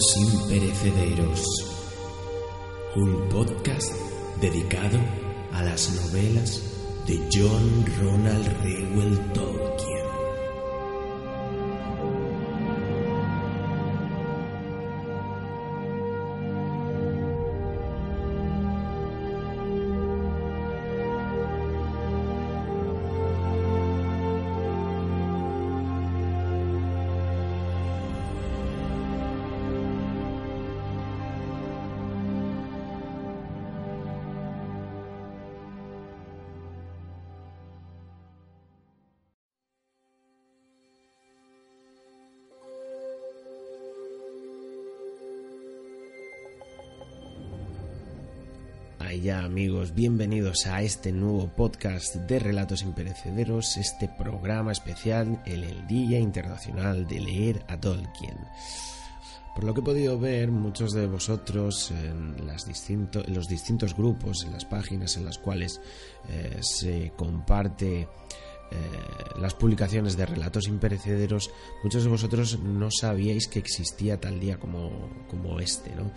Imperecederos. Un podcast dedicado a las novelas de John Ronald Reuel Tolkien. Ya amigos, bienvenidos a este nuevo podcast de Relatos Imperecederos, este programa especial en el Día Internacional de Leer a Tolkien. Por lo que he podido ver, muchos de vosotros en, los distintos grupos, en las páginas en las cuales eh, se comparte eh, las publicaciones de relatos imperecederos, muchos de vosotros no sabíais que existía tal día como, como este, ¿no?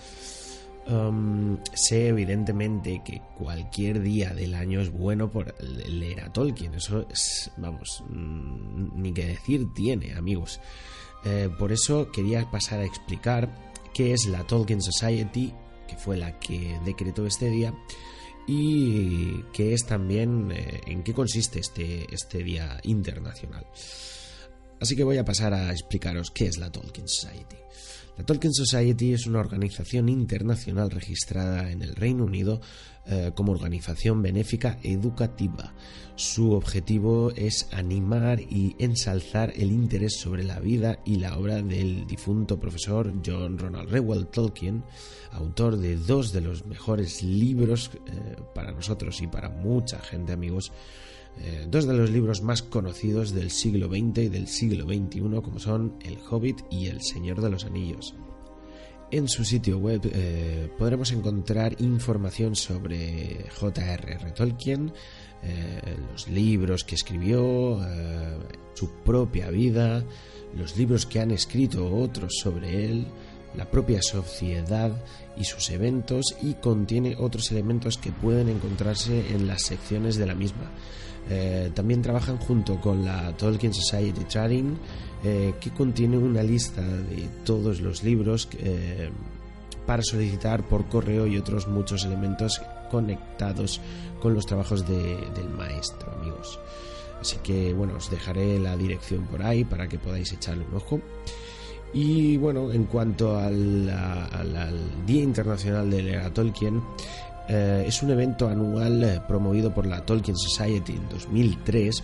Um, sé evidentemente que cualquier día del año es bueno por leer a Tolkien. Eso es, vamos, mm, ni que decir tiene, amigos. Eh, por eso quería pasar a explicar qué es la Tolkien Society, que fue la que decretó este día, y qué es también, eh, en qué consiste este, este día internacional. Así que voy a pasar a explicaros qué es la Tolkien Society. La Tolkien Society es una organización internacional registrada en el Reino Unido eh, como organización benéfica educativa. Su objetivo es animar y ensalzar el interés sobre la vida y la obra del difunto profesor John Ronald Reuel Tolkien, autor de dos de los mejores libros eh, para nosotros y para mucha gente, amigos, eh, dos de los libros más conocidos del siglo XX y del siglo XXI, como son El Hobbit y El Señor de los Anillos. En su sitio web eh, podremos encontrar información sobre J.R.R. Tolkien, eh, los libros que escribió, su propia vida, los libros que han escrito otros sobre él, la propia sociedad y sus eventos y contiene otros elementos que pueden encontrarse en las secciones de la misma. Eh, también trabajan junto con la Tolkien Society Trading, eh, que contiene una lista de todos los libros eh, para solicitar por correo y otros muchos elementos conectados con los trabajos de, del maestro, amigos. Así que bueno, os dejaré la dirección por ahí para que podáis echarle un ojo. Y bueno, en cuanto al, Día Internacional de Leer Tolkien, eh, es un evento anual eh, promovido por la Tolkien Society en 2003,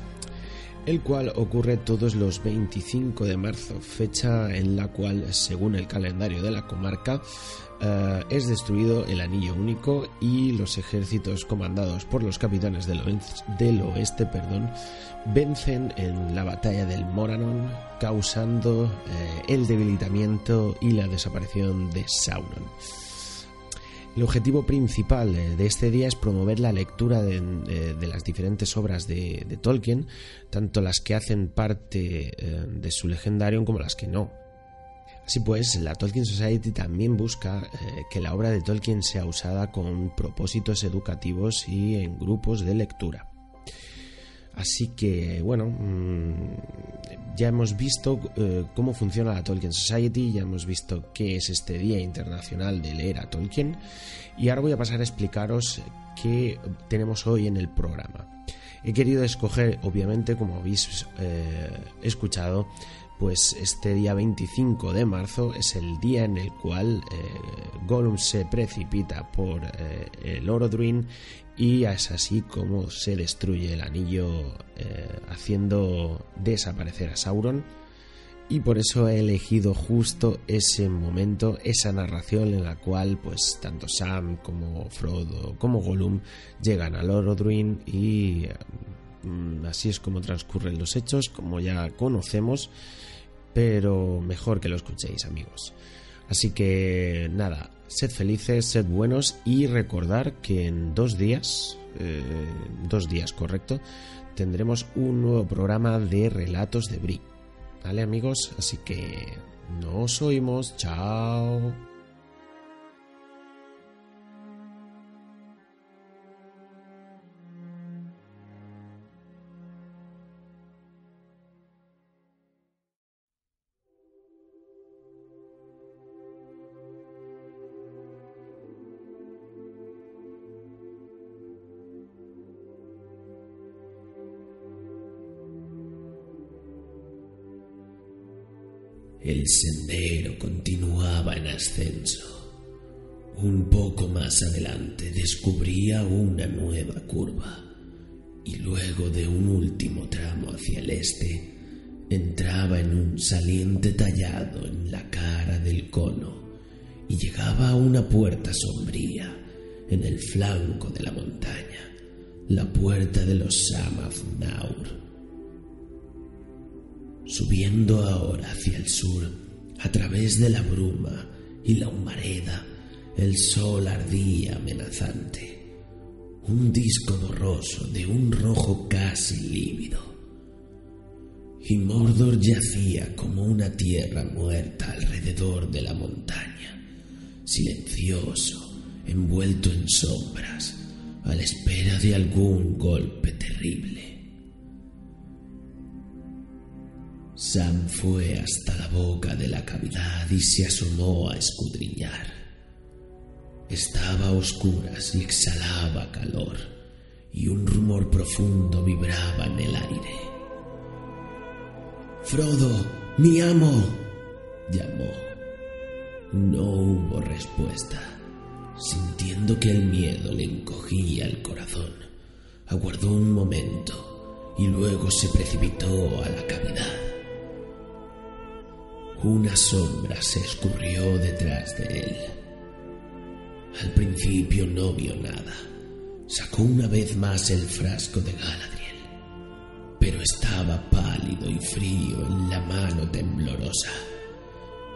el cual ocurre todos los 25 de marzo, fecha en la cual, según el calendario de la comarca, eh, es destruido el Anillo Único y los ejércitos comandados por los capitanes del oeste, perdón, vencen en la batalla del Moranon, causando el debilitamiento y la desaparición de Sauron. El objetivo principal de este día es promover la lectura de las diferentes obras de, de, Tolkien, tanto las que hacen parte eh, de su legendario como las que no. Así pues, la Tolkien Society también busca eh, que la obra de Tolkien sea usada con propósitos educativos y en grupos de lectura. Así que, bueno, mmm, ya hemos visto eh, cómo funciona la Tolkien Society, ya hemos visto qué es este Día Internacional de Leer a Tolkien y ahora voy a pasar a explicaros qué tenemos hoy en el programa. He querido escoger, obviamente, como habéis eh, escuchado, pues este día 25 de marzo es el día en el cual eh, Gollum se precipita por eh, el Orodruin y es así como se destruye el anillo eh, haciendo desaparecer a Sauron y por eso he elegido justo ese momento, esa narración en la cual pues tanto Sam como Frodo como Gollum llegan a Lord Oruin y mm, así es como transcurren los hechos, como ya conocemos, pero mejor que lo escuchéis amigos. Así que nada, sed felices, sed buenos y recordar que en dos días, eh, dos días correcto, tendremos un nuevo programa de relatos de Brie. ¿Vale amigos? Así que nos oímos. Chao. Sendero continuaba en ascenso. Un poco más adelante descubría una nueva curva y luego de un último tramo hacia el este entraba en un saliente tallado en la cara del cono y llegaba a una puerta sombría en el flanco de la montaña, la puerta de los Samath Naur subiendo ahora hacia el sur, a través de la bruma y la humareda, el sol ardía amenazante, un disco borroso de un rojo casi lívido. Y Mordor yacía como una tierra muerta alrededor de la montaña, silencioso, envuelto en sombras, a la espera de algún golpe terrible. Sam fue hasta la boca de la cavidad y se asomó a escudriñar. Estaba a oscuras y exhalaba calor, y un rumor profundo vibraba en el aire. Frodo, mi amo, llamó. No hubo respuesta. Sintiendo que el miedo le encogía el corazón, aguardó un momento y luego se precipitó a la cavidad. Una sombra se escurrió detrás de él. Al principio no vio nada. Sacó una vez más el frasco de Galadriel, pero estaba pálido y frío en la mano temblorosa,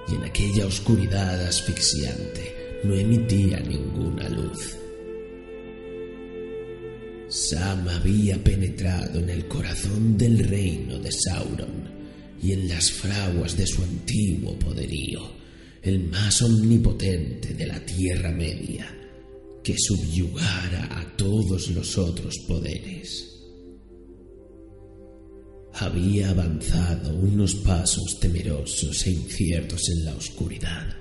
y en aquella oscuridad asfixiante no emitía ninguna luz. Sam había penetrado en el corazón del reino de Sauron y en las fraguas de su antiguo poderío, el más omnipotente de la Tierra Media, que subyugara a todos los otros poderes. Había avanzado unos pasos temerosos e inciertos en la oscuridad,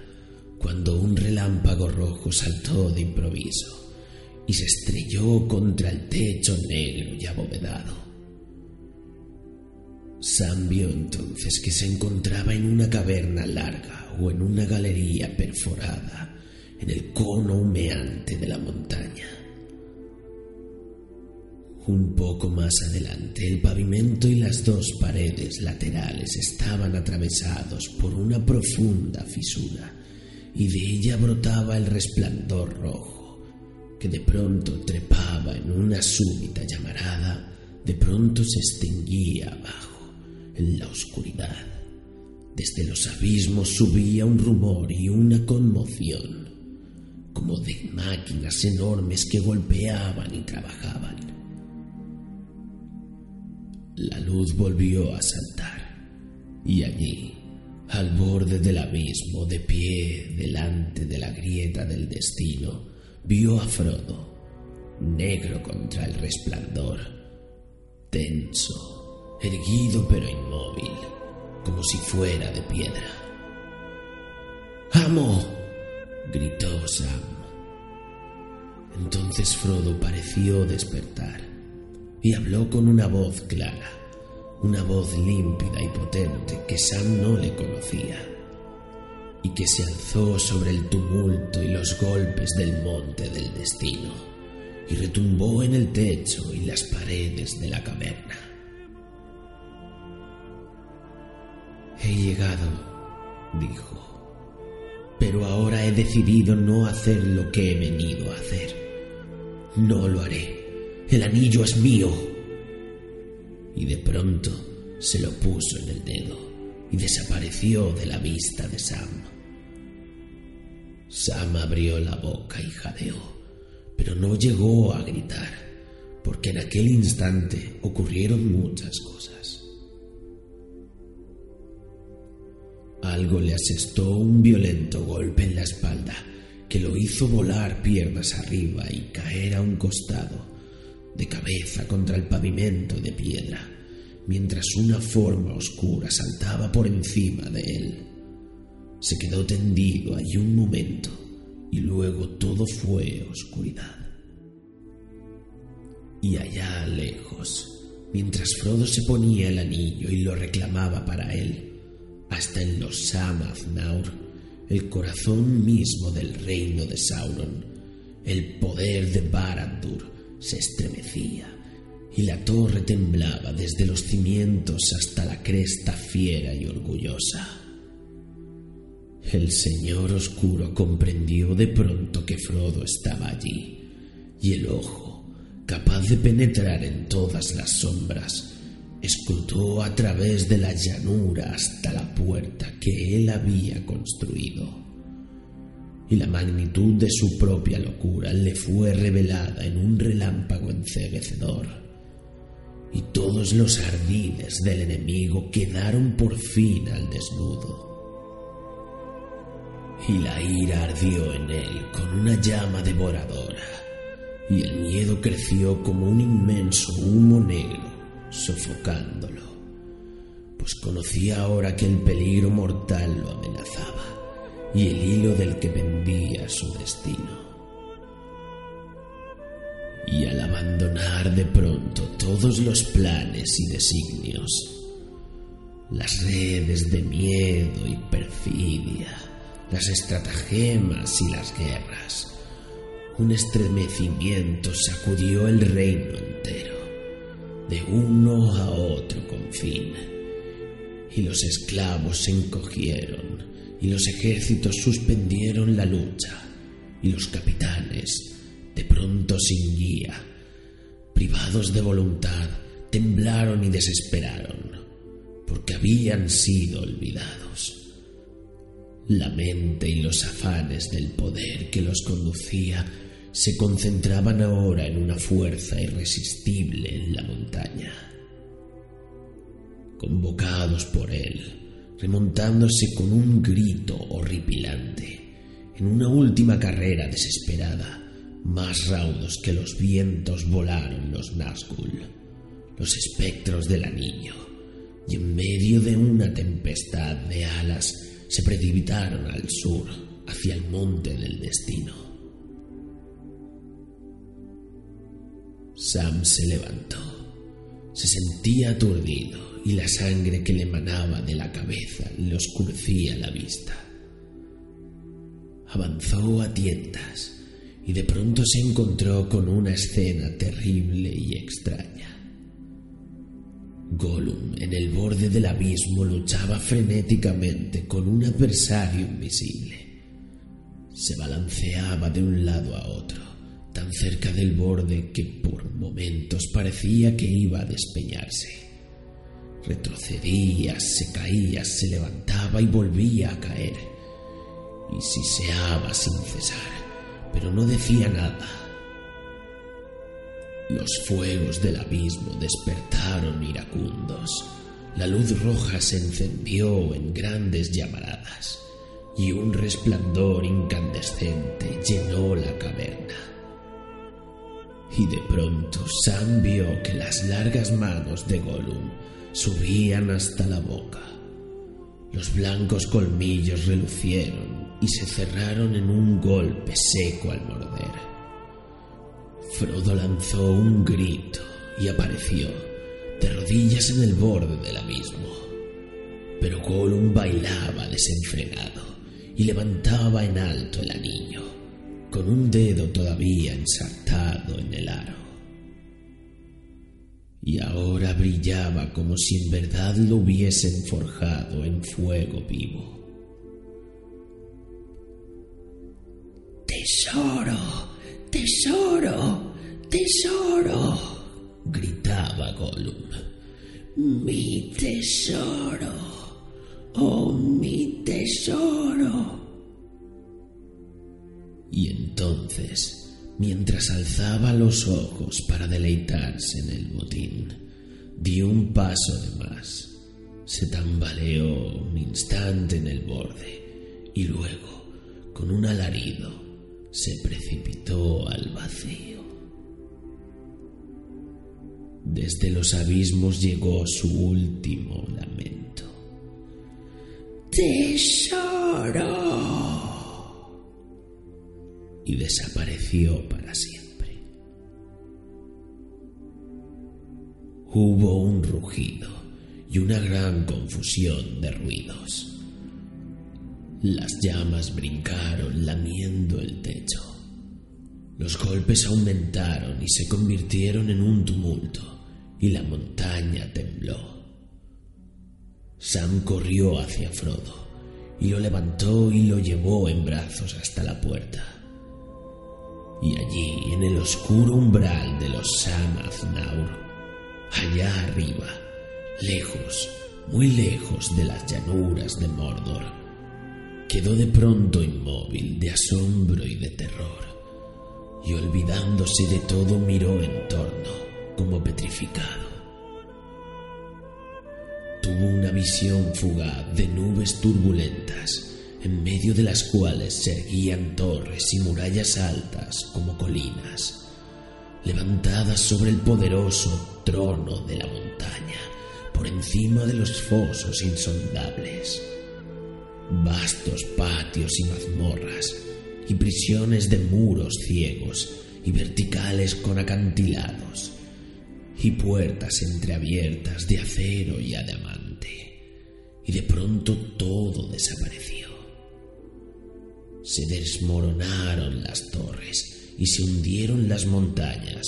cuando un relámpago rojo saltó de improviso y se estrelló contra el techo negro y abovedado. Sam vio entonces que se encontraba en una caverna larga o en una galería perforada en el cono humeante de la montaña. Un poco más adelante el pavimento y las dos paredes laterales estaban atravesados por una profunda fisura y de ella brotaba el resplandor rojo que de pronto trepaba en una súbita llamarada, de pronto se extinguía abajo en la oscuridad. Desde los abismos subía un rumor y una conmoción, como de máquinas enormes que golpeaban y trabajaban. La luz volvió a saltar, y allí, al borde del abismo, de pie delante de la grieta del destino, vio a Frodo, negro contra el resplandor, tenso erguido pero inmóvil, como si fuera de piedra. ¡Amo! gritó Sam. Entonces Frodo pareció despertar y habló con una voz clara, una voz límpida y potente que Sam no le conocía y que se alzó sobre el tumulto y los golpes del monte del destino y retumbó en el techo y las paredes de la caverna. He llegado, dijo. Pero ahora he decidido no hacer lo que he venido a hacer. No lo haré. El anillo es mío. Y de pronto se lo puso en el dedo y desapareció de la vista de Sam. Sam abrió la boca y jadeó, pero no llegó a gritar, porque en aquel instante ocurrieron muchas cosas. Algo le asestó un violento golpe en la espalda que lo hizo volar piernas arriba y caer a un costado, de cabeza contra el pavimento de piedra, mientras una forma oscura saltaba por encima de él. Se quedó tendido allí un momento y luego todo fue oscuridad. Y allá lejos, mientras Frodo se ponía el anillo y lo reclamaba para él, hasta en los Samathnaur, el corazón mismo del reino de Sauron, el poder de Barad-dûr se estremecía y la torre temblaba desde los cimientos hasta la cresta fiera y orgullosa. El Señor Oscuro comprendió de pronto que Frodo estaba allí, y el ojo, capaz de penetrar en todas las sombras, escrutó a través de la llanura hasta la puerta que él había construido. Y la magnitud de su propia locura le fue revelada en un relámpago enceguecedor. Y todos los ardides del enemigo quedaron por fin al desnudo. Y la ira ardió en él con una llama devoradora, y el miedo creció como un inmenso humo negro sofocándolo, pues conocía ahora que el peligro mortal lo amenazaba y el hilo del que pendía su destino. Y al abandonar de pronto todos los planes y designios, las redes de miedo y perfidia, las estratagemas y las guerras, un estremecimiento sacudió el reino entero de uno a otro confín. Y los esclavos se encogieron, y los ejércitos suspendieron la lucha, y los capitanes, de pronto sin guía, privados de voluntad, temblaron y desesperaron, porque habían sido olvidados. La mente y los afanes del poder que los conducía se concentraban ahora en una fuerza irresistible en la montaña. Convocados por él, remontándose con un grito horripilante, en una última carrera desesperada, más raudos que los vientos volaron los Nazgûl, los espectros del anillo, y en medio de una tempestad de alas se precipitaron al sur, hacia el monte del destino. Sam se levantó. Se sentía aturdido y la sangre que le emanaba de la cabeza le oscurecía la vista. Avanzó a tientas y de pronto se encontró con una escena terrible y extraña. Gollum, en el borde del abismo, luchaba frenéticamente con un adversario invisible. Se balanceaba de un lado a otro tan cerca del borde que por momentos parecía que iba a despeñarse. Retrocedía, se caía, se levantaba y volvía a caer. Y siseaba sin cesar, pero no decía nada. Los fuegos del abismo despertaron iracundos. La luz roja se encendió en grandes llamaradas y un resplandor incandescente llenó la caverna y de pronto Sam vio que las largas manos de Gollum subían hasta la boca. Los blancos colmillos relucieron y se cerraron en un golpe seco al morder. Frodo lanzó un grito y apareció, de rodillas en el borde del abismo. Pero Gollum bailaba desenfrenado y levantaba en alto el anillo con un dedo todavía ensartado en el aro. y ahora brillaba como si en verdad lo hubiesen forjado en fuego vivo. Tesoro, tesoro, tesoro, gritaba Gollum. Mi tesoro, oh mi tesoro. Y entonces, mientras alzaba los ojos para deleitarse en el botín, dio un paso de más. Se tambaleó un instante en el borde y luego, con un alarido, se precipitó al vacío. Desde los abismos llegó su último lamento. ¡Tesoro! Y desapareció para siempre. Hubo un rugido y una gran confusión de ruidos. Las llamas brincaron lamiendo el techo. Los golpes aumentaron y se convirtieron en un tumulto y la montaña tembló. Sam corrió hacia Frodo y lo levantó y lo llevó en brazos hasta la puerta y allí, en el oscuro umbral de los Samathnaur, allá arriba, lejos, muy lejos de las llanuras de Mordor, quedó de pronto inmóvil de asombro y de terror, y olvidándose de todo miró en torno como petrificado. Tuvo una visión fugaz de nubes turbulentas en medio de las cuales se erguían torres y murallas altas como colinas, levantadas sobre el poderoso trono de la montaña, por encima de los fosos insondables. Vastos patios y mazmorras, y prisiones de muros ciegos y verticales con acantilados, y puertas entreabiertas de acero y adamante, y de pronto todo desapareció se desmoronaron las torres y se hundieron las montañas.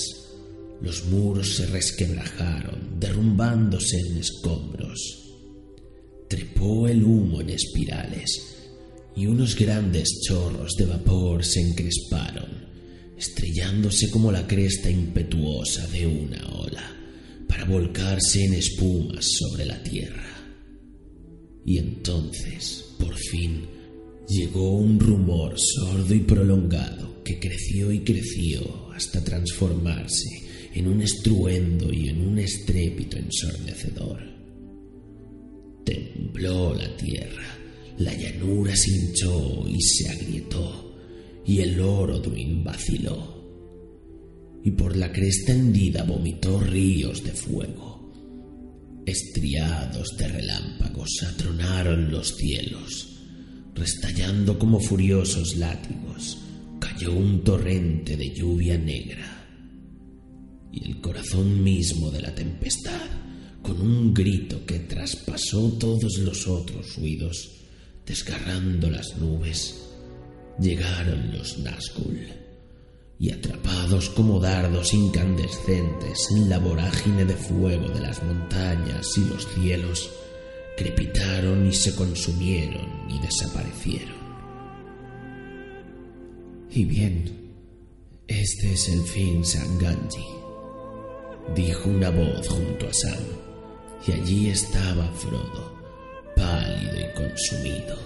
Los muros se resquebrajaron, derrumbándose en escombros. Trepó el humo en espirales y unos grandes chorros de vapor se encresparon, estrellándose como la cresta impetuosa de una ola, para volcarse en espumas sobre la tierra. Y entonces, por fin, llegó un rumor sordo y prolongado que creció y creció hasta transformarse en un estruendo y en un estrépito ensordecedor. Tembló la tierra, la llanura se hinchó y se agrietó, y el Orodruin vaciló. Y por la cresta hendida vomitó ríos de fuego. Estriados de relámpagos atronaron los cielos restallando como furiosos látigos, cayó un torrente de lluvia negra. Y el corazón mismo de la tempestad, con un grito que traspasó todos los otros ruidos, desgarrando las nubes, llegaron los Nazgûl, y atrapados como dardos incandescentes en la vorágine de fuego de las montañas y los cielos, crepitaron y se consumieron y desaparecieron. Y bien, este es el fin, Sanganji, dijo una voz junto a Sam, y allí estaba Frodo, pálido y consumido,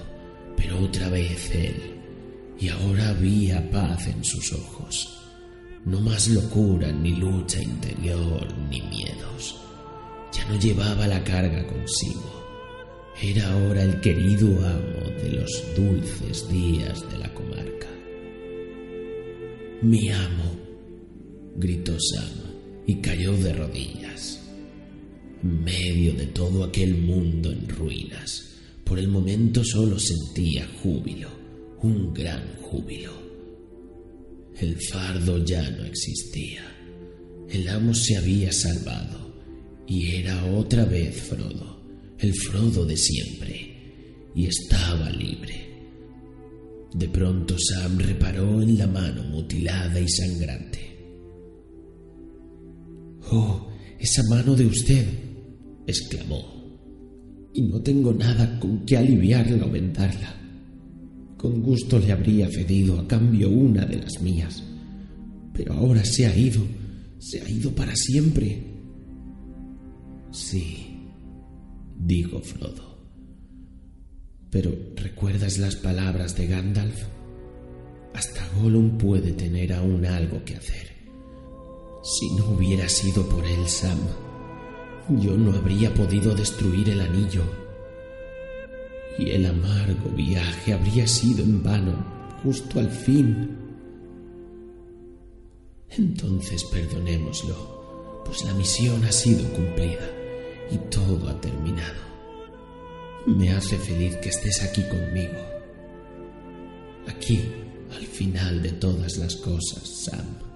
pero otra vez él, y ahora había paz en sus ojos. No más locura, ni lucha interior, ni miedos. Ya no llevaba la carga consigo era ahora el querido amo de los dulces días de la comarca. Mi amo, gritó Sam y cayó de rodillas. En medio de todo aquel mundo en ruinas, por el momento solo sentía júbilo, un gran júbilo. El fardo ya no existía. El amo se había salvado y era otra vez Frodo el Frodo de siempre, y estaba libre. De pronto Sam reparó en la mano mutilada y sangrante. Oh, esa mano de usted, exclamó. Y no tengo nada con que aliviarla o vendarla. Con gusto le habría cedido a cambio una de las mías. Pero ahora se ha ido, se ha ido para siempre. Sí, dijo Frodo. Pero ¿recuerdas las palabras de Gandalf? Hasta Gollum puede tener aún algo que hacer. Si no hubiera sido por él, Sam, yo no habría podido destruir el anillo. Y el amargo viaje habría sido en vano justo al fin. Entonces perdonémoslo, pues la misión ha sido cumplida y todo ha terminado. Me hace feliz que estés aquí conmigo. Aquí, al final de todas las cosas, Sam.